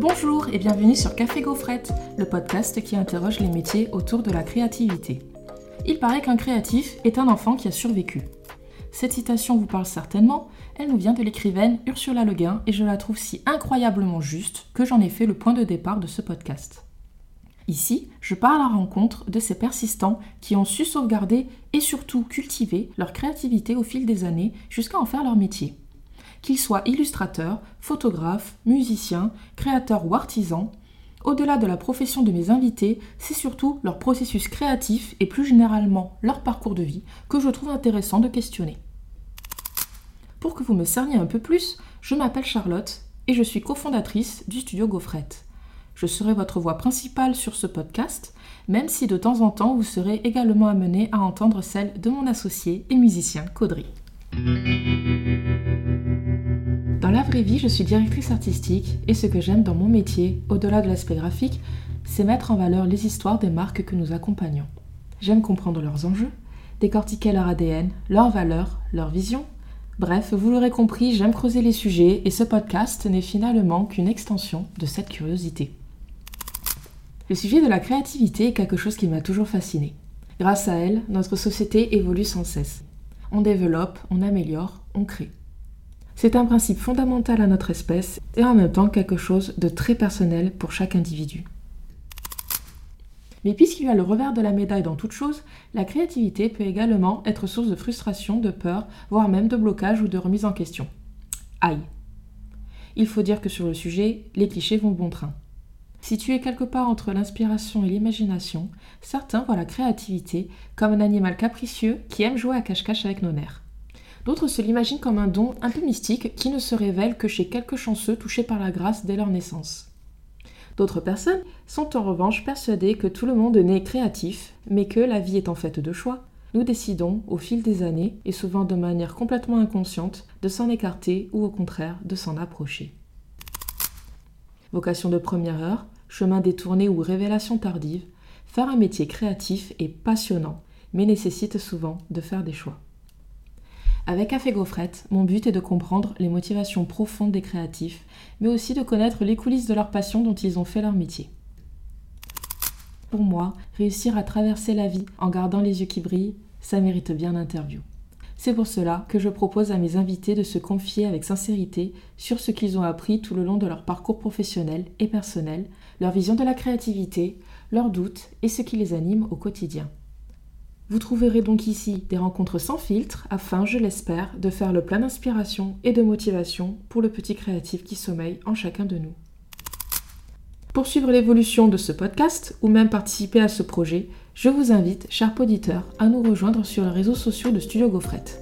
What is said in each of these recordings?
Bonjour et bienvenue sur Café Gaufrette, le podcast qui interroge les métiers autour de la créativité. Il paraît qu'un créatif est un enfant qui a survécu. Cette citation vous parle certainement, elle nous vient de l'écrivaine Ursula Le Guin et je la trouve si incroyablement juste que j'en ai fait le point de départ de ce podcast. Ici, je parle à la rencontre de ces persistants qui ont su sauvegarder et surtout cultiver leur créativité au fil des années jusqu'à en faire leur métier. Qu'ils soient illustrateurs, photographes, musiciens, créateurs ou artisans, au-delà de la profession de mes invités, c'est surtout leur processus créatif et plus généralement leur parcours de vie que je trouve intéressant de questionner. Pour que vous me cerniez un peu plus, je m'appelle Charlotte et je suis cofondatrice du studio Gaufrette. Je serai votre voix principale sur ce podcast, même si de temps en temps vous serez également amené à entendre celle de mon associé et musicien Caudry. Dans la vraie vie, je suis directrice artistique et ce que j'aime dans mon métier, au-delà de l'aspect graphique, c'est mettre en valeur les histoires des marques que nous accompagnons. J'aime comprendre leurs enjeux, décortiquer leur ADN, leurs valeurs, leurs visions. Bref, vous l'aurez compris, j'aime creuser les sujets et ce podcast n'est finalement qu'une extension de cette curiosité. Le sujet de la créativité est quelque chose qui m'a toujours fasciné. Grâce à elle, notre société évolue sans cesse. On développe, on améliore, on crée. C'est un principe fondamental à notre espèce et en même temps quelque chose de très personnel pour chaque individu. Mais puisqu'il y a le revers de la médaille dans toute chose, la créativité peut également être source de frustration, de peur, voire même de blocage ou de remise en question. Aïe. Il faut dire que sur le sujet, les clichés vont bon train. Situé quelque part entre l'inspiration et l'imagination, certains voient la créativité comme un animal capricieux qui aime jouer à cache-cache avec nos nerfs. D'autres se l'imaginent comme un don un peu mystique qui ne se révèle que chez quelques chanceux touchés par la grâce dès leur naissance. D'autres personnes sont en revanche persuadées que tout le monde naît créatif, mais que la vie est en fait de choix. Nous décidons, au fil des années, et souvent de manière complètement inconsciente, de s'en écarter ou au contraire de s'en approcher. Vocation de première heure, chemin détourné ou révélation tardive, faire un métier créatif est passionnant, mais nécessite souvent de faire des choix. Avec Café Gaufrette, mon but est de comprendre les motivations profondes des créatifs, mais aussi de connaître les coulisses de leur passion dont ils ont fait leur métier. Pour moi, réussir à traverser la vie en gardant les yeux qui brillent, ça mérite bien l'interview. C'est pour cela que je propose à mes invités de se confier avec sincérité sur ce qu'ils ont appris tout le long de leur parcours professionnel et personnel, leur vision de la créativité, leurs doutes et ce qui les anime au quotidien. Vous trouverez donc ici des rencontres sans filtre afin, je l'espère, de faire le plein d'inspiration et de motivation pour le petit créatif qui sommeille en chacun de nous. Pour suivre l'évolution de ce podcast ou même participer à ce projet, je vous invite, chers auditeurs, à nous rejoindre sur les réseaux sociaux de Studio Gaufrette.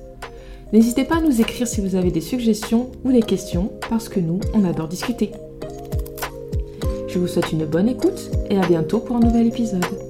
N'hésitez pas à nous écrire si vous avez des suggestions ou des questions, parce que nous, on adore discuter. Je vous souhaite une bonne écoute et à bientôt pour un nouvel épisode.